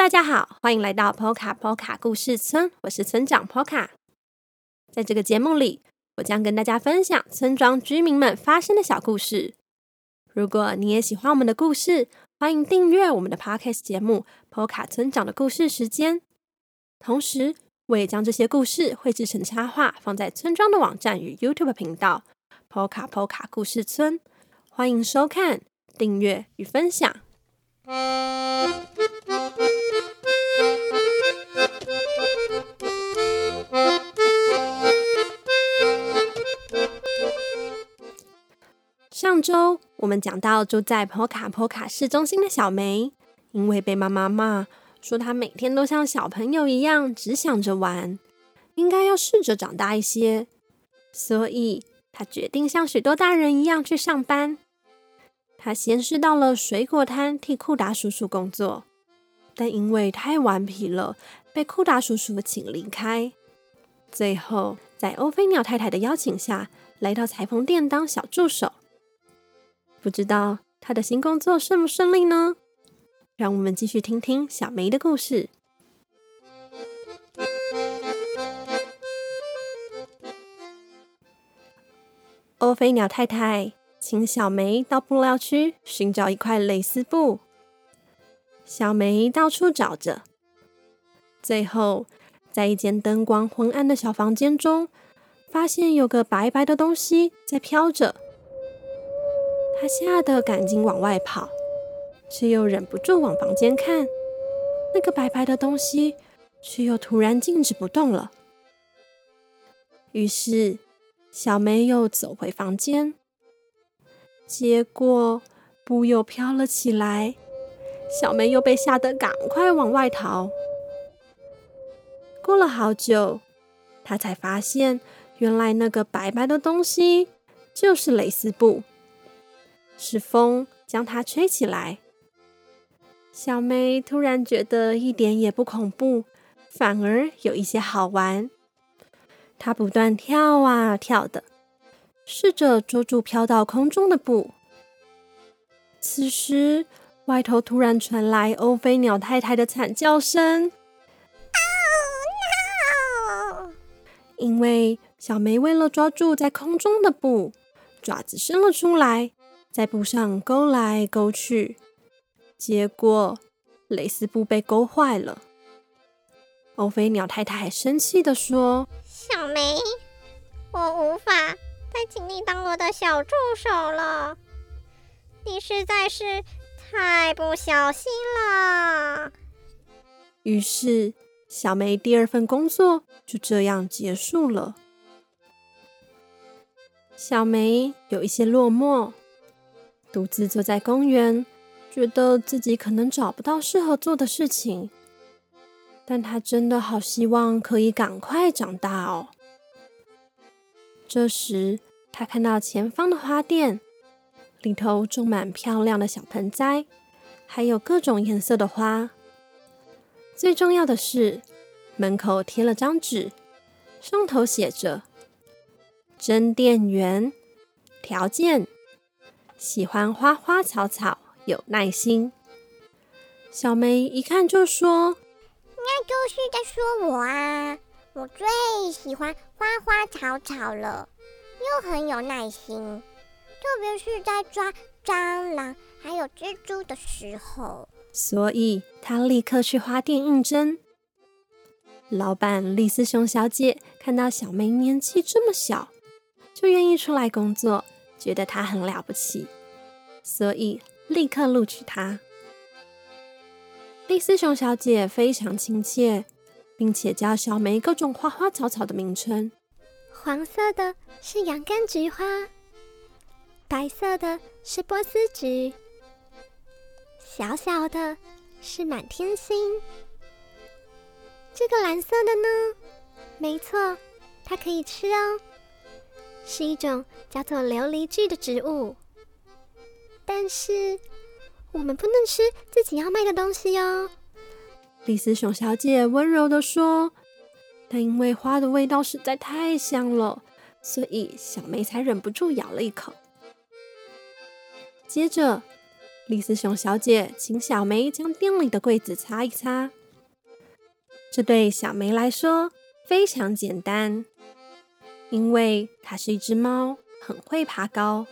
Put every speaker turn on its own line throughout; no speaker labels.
大家好欢迎来到 Poka Poka 故事村，我是村长 Poka。在这个节目里，我将跟大家分享村庄居民们发生的小故事。如果你也喜欢我们的故事，欢迎订阅我们的 Podcast 节目《Poka 村长的故事时间》。同时，我也将这些故事绘制成插画，放在村庄的网站与 YouTube 频道 Poka Poka 故事村。欢迎收看、订阅与分享。上周我们讲到住在波卡波卡市中心的小梅，因为被妈妈骂说她每天都像小朋友一样只想着玩，应该要试着长大一些，所以她决定像许多大人一样去上班。她先是到了水果摊替库达叔叔工作，但因为太顽皮了，被库达叔叔请离开。最后在欧菲鸟太太的邀请下，来到裁缝店当小助手。不知道他的新工作顺不顺利呢？让我们继续听听小梅的故事。欧菲鸟太太请小梅到布料区寻找一块蕾丝布。小梅到处找着，最后在一间灯光昏暗的小房间中，发现有个白白的东西在飘着。他吓得赶紧往外跑，却又忍不住往房间看。那个白白的东西却又突然静止不动了。于是小梅又走回房间，结果布又飘了起来。小梅又被吓得赶快往外逃。过了好久，她才发现，原来那个白白的东西就是蕾丝布。是风将它吹起来。小梅突然觉得一点也不恐怖，反而有一些好玩。她不断跳啊跳的，试着捉住飘到空中的布。此时，外头突然传来欧菲鸟太太的惨叫声：“因为小梅为了抓住在空中的布，爪子伸了出来。在布上勾来勾去，结果蕾丝布被勾坏了。欧菲鸟太太生气的说：“
小梅，我无法再请你当我的小助手了，你实在是太不小心了。”
于是，小梅第二份工作就这样结束了。小梅有一些落寞。独自坐在公园，觉得自己可能找不到适合做的事情，但他真的好希望可以赶快长大哦。这时，他看到前方的花店，里头种满漂亮的小盆栽，还有各种颜色的花。最重要的是，门口贴了张纸，上头写着“真店员条件”。喜欢花花草草，有耐心。小梅一看就说：“
那就是在说我啊！我最喜欢花花草草了，又很有耐心，特别是在抓蟑螂还有蜘蛛的时候。”
所以她立刻去花店应征。老板丽丝熊小姐看到小梅年纪这么小，就愿意出来工作。觉得他很了不起，所以立刻录取他。丽丝熊小姐非常亲切，并且教小梅各种花花草草的名称。
黄色的是洋甘菊花，白色的是波斯菊，小小的是满天星。这个蓝色的呢？没错，它可以吃哦。是一种叫做琉璃苣的植物，但是我们不能吃自己要卖的东西哦。
丽丝熊小姐温柔的说：“但因为花的味道实在太香了，所以小梅才忍不住咬了一口。”接着，丽丝熊小姐请小梅将店里的柜子擦一擦，这对小梅来说非常简单，因为它是一只猫，很会爬高。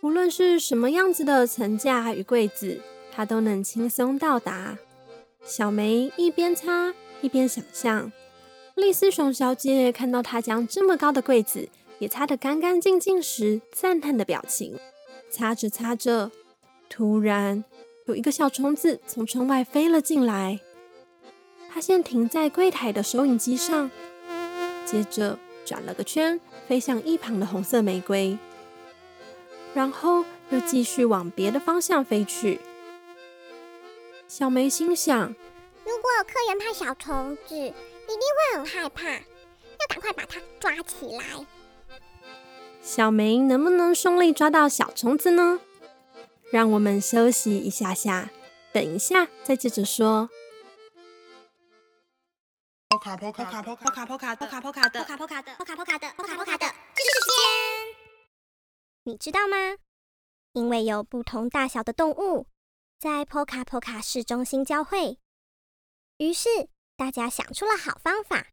无论是什么样子的层架与柜子，它都能轻松到达。小梅一边擦一边想象，丽丝熊小姐看到她将这么高的柜子也擦得干干净净时，赞叹的表情。擦着擦着，突然有一个小虫子从窗外飞了进来，它先停在柜台的收银机上，接着转了个圈，飞向一旁的红色玫瑰。然后又继续往别的方向飞去。小梅心想：
如果有客人怕小虫子，一定会很害怕，要赶快把它抓起来。
小梅能不能顺利抓到小虫子呢？让我们休息一下下，等一下再接着说。
波卡波卡波卡波卡波卡波卡波卡的波卡波卡的波卡波卡的波卡波卡的时间。
你知道吗？因为有不同大小的动物在 Poka Poka 市中心交汇，于是大家想出了好方法，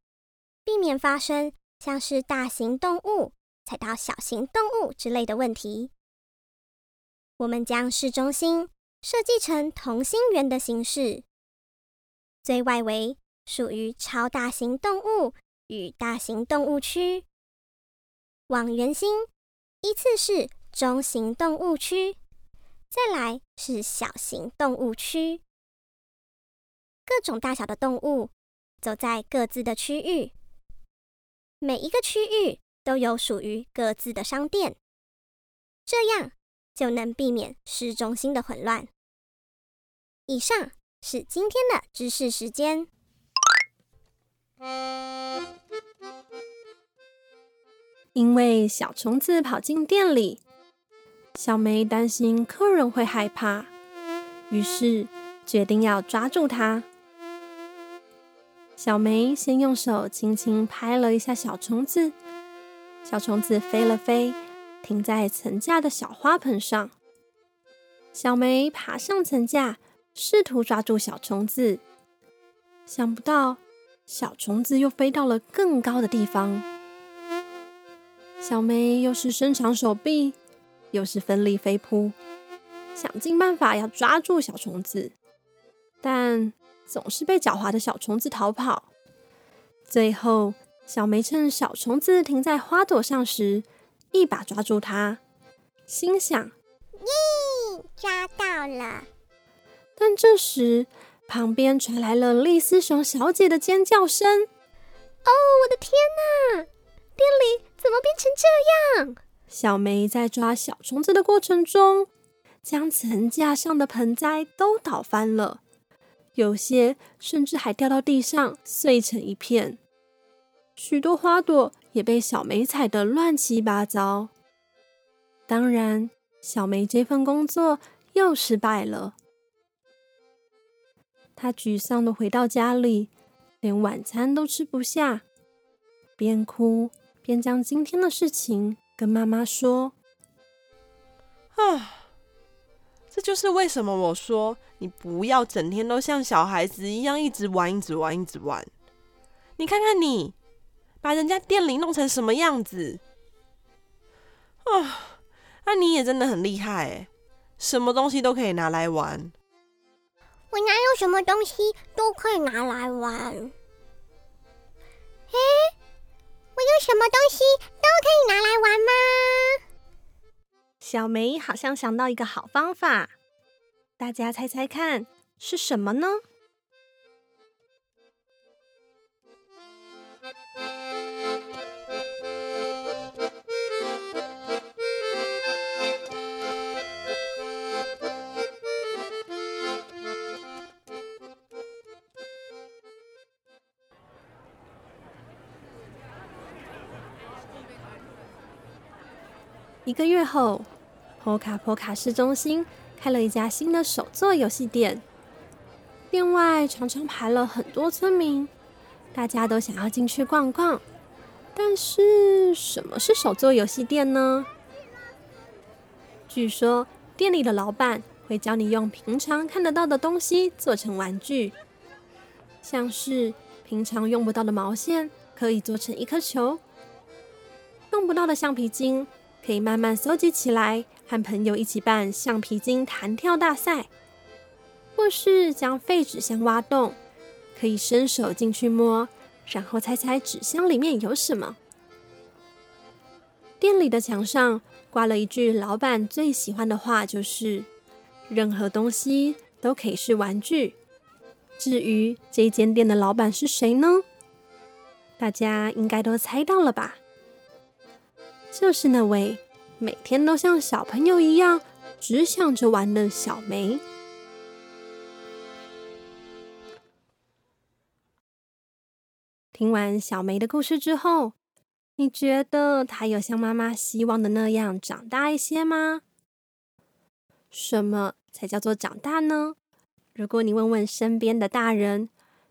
避免发生像是大型动物踩到小型动物之类的问题。我们将市中心设计成同心圆的形式，最外围属于超大型动物与大型动物区，往圆心。依次是中型动物区，再来是小型动物区。各种大小的动物走在各自的区域，每一个区域都有属于各自的商店，这样就能避免市中心的混乱。以上是今天的知识时间。
因为小虫子跑进店里，小梅担心客人会害怕，于是决定要抓住它。小梅先用手轻轻拍了一下小虫子，小虫子飞了飞，停在层架的小花盆上。小梅爬上层架，试图抓住小虫子，想不到小虫子又飞到了更高的地方。小梅又是伸长手臂，又是奋力飞扑，想尽办法要抓住小虫子，但总是被狡猾的小虫子逃跑。最后，小梅趁小虫子停在花朵上时，一把抓住它，心想：“
耶，抓到了！”
但这时，旁边传来了丽丝熊小姐的尖叫声：“
哦，我的天哪！店里……”怎么变成这样？
小梅在抓小虫子的过程中，将层架上的盆栽都倒翻了，有些甚至还掉到地上碎成一片。许多花朵也被小梅踩得乱七八糟。当然，小梅这份工作又失败了。他沮丧的回到家里，连晚餐都吃不下，边哭。边将今天的事情跟妈妈说。
啊，这就是为什么我说你不要整天都像小孩子一样一直玩、一直玩、一直玩。你看看你，把人家店里弄成什么样子！啊，那你也真的很厉害哎，什么东西都可以拿来玩。
我哪有什么东西都可以拿来玩？哎。我有什么东西都可以拿来玩吗？
小梅好像想到一个好方法，大家猜猜看是什么呢？一个月后，波卡波卡市中心开了一家新的手作游戏店。店外常常排了很多村民，大家都想要进去逛逛。但是，什么是手作游戏店呢？据说店里的老板会教你用平常看得到的东西做成玩具，像是平常用不到的毛线可以做成一颗球，用不到的橡皮筋可以慢慢收集起来，和朋友一起办橡皮筋弹跳大赛，或是将废纸箱挖洞，可以伸手进去摸，然后猜猜纸箱里面有什么。店里的墙上挂了一句老板最喜欢的话，就是“任何东西都可以是玩具”。至于这间店的老板是谁呢？大家应该都猜到了吧？就是那位每天都像小朋友一样只想着玩的小梅。听完小梅的故事之后，你觉得她有像妈妈希望的那样长大一些吗？什么才叫做长大呢？如果你问问身边的大人，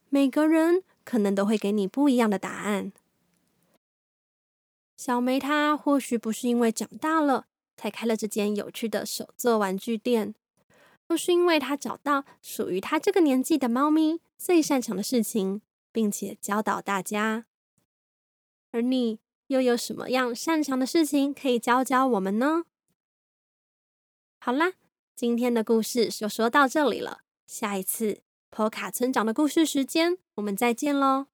每个人可能都会给你不一样的答案。小梅她或许不是因为长大了才开了这间有趣的手作玩具店，而是因为她找到属于她这个年纪的猫咪最擅长的事情，并且教导大家。而你又有什么样擅长的事情可以教教我们呢？好啦，今天的故事就说到这里了。下一次 PO 卡村长的故事时间，我们再见喽。